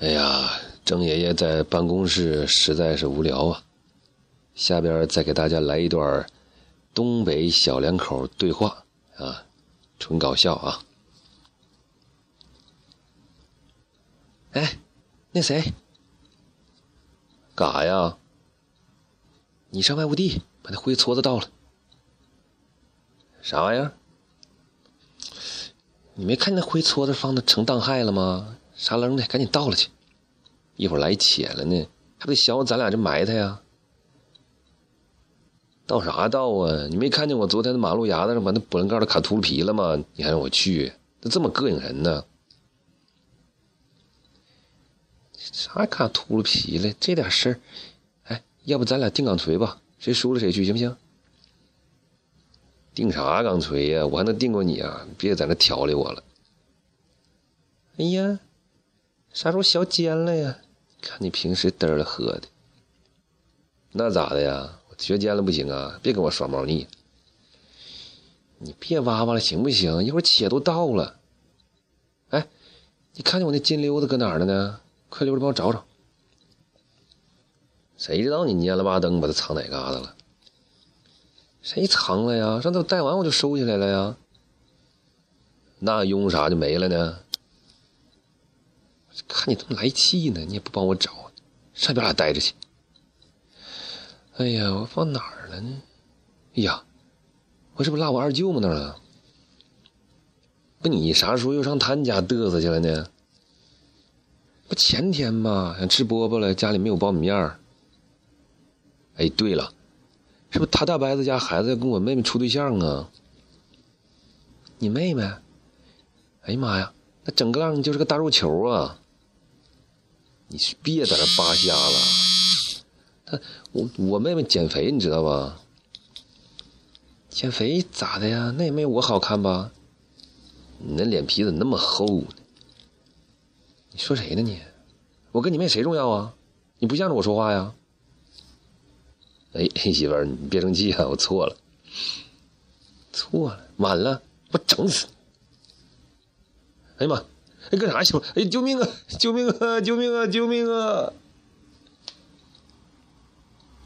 哎呀，郑爷爷在办公室实在是无聊啊。下边再给大家来一段东北小两口对话啊，纯搞笑啊。哎，那谁，干啥呀？你上外务地把那灰撮子倒了。啥玩意儿？你没看那灰撮子放的成当害了吗？沙楞的？赶紧倒了去！一会儿来且了呢，还不得想咱俩这埋汰呀？倒啥倒啊？你没看见我昨天的马路牙子上把那玻璃盖都卡秃噜皮了吗？你还让我去？那这么膈应人呢？啥卡秃噜皮了？这点事儿，哎，要不咱俩定钢锤吧？谁输了谁去，行不行？定啥钢锤呀？我还能定过你啊？别在那挑理我了。哎呀！啥时候小尖了呀？看你平时嘚了喝的，那咋的呀？我学尖了不行啊！别跟我耍猫腻。你别哇哇了行不行？一会儿且都到了。哎，你看见我那金溜子搁哪儿了呢？快溜着帮我找找。谁知道你蔫了吧登把它藏哪嘎达了？谁藏了呀？上次带完我就收起来了呀。那用啥就没了呢？看你这么来气呢，你也不帮我找，上边俩待着去。哎呀，我放哪儿了呢？哎呀，我这不落我二舅母那儿了？不，你啥时候又上他家嘚瑟去了呢？不前天吗？想吃饽饽了，家里没有苞米面儿。哎，对了，是不是他大伯子家孩子要跟我妹妹处对象啊？你妹妹？哎呀妈呀，那整个浪就是个大肉球啊！你是别在这扒瞎了，他我我妹妹减肥，你知道吧？减肥咋的呀？那也没我好看吧？你那脸皮怎么那么厚呢？你说谁呢你？我跟你妹谁重要啊？你不向着我说话呀？哎，媳妇儿，你别生气啊，我错了，错了，晚了，我整死你！哎呀妈！哎，干啥去？哎，救命啊！救命啊！救命啊！救命啊！